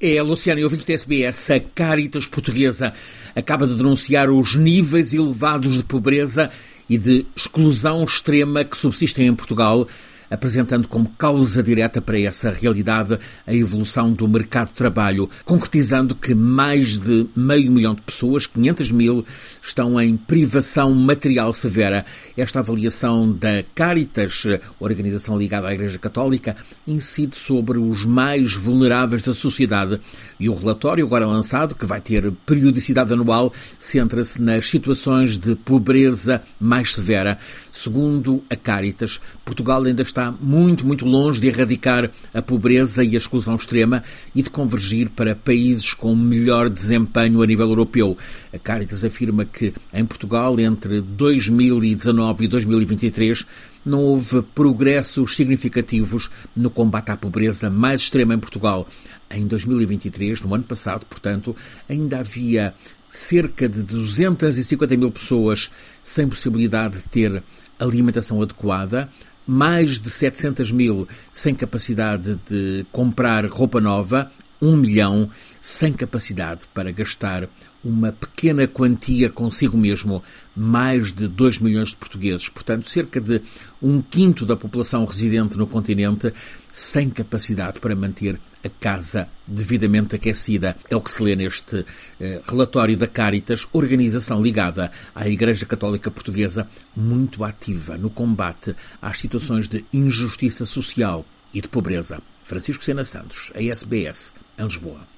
É, Luciano e ouvintes da SBS, a Caritas Portuguesa acaba de denunciar os níveis elevados de pobreza e de exclusão extrema que subsistem em Portugal apresentando como causa direta para essa realidade a evolução do mercado de trabalho, concretizando que mais de meio milhão de pessoas, 500 mil, estão em privação material severa. Esta avaliação da Caritas, organização ligada à Igreja Católica, incide sobre os mais vulneráveis da sociedade e o relatório agora lançado, que vai ter periodicidade anual, centra-se nas situações de pobreza mais severa. Segundo a Caritas, Portugal ainda está está muito, muito longe de erradicar a pobreza e a exclusão extrema e de convergir para países com melhor desempenho a nível europeu. A Caritas afirma que em Portugal, entre 2019 e 2023, não houve progressos significativos no combate à pobreza mais extrema em Portugal. Em 2023, no ano passado, portanto, ainda havia cerca de 250 mil pessoas sem possibilidade de ter alimentação adequada, mais de 700 mil sem capacidade de comprar roupa nova, um milhão sem capacidade para gastar uma pequena quantia consigo mesmo, mais de 2 milhões de portugueses, portanto, cerca de um quinto da população residente no continente, sem capacidade para manter a casa devidamente aquecida. É o que se lê neste eh, relatório da Caritas, organização ligada à Igreja Católica Portuguesa, muito ativa no combate às situações de injustiça social e de pobreza. Francisco Sena Santos, a SBS, em Lisboa.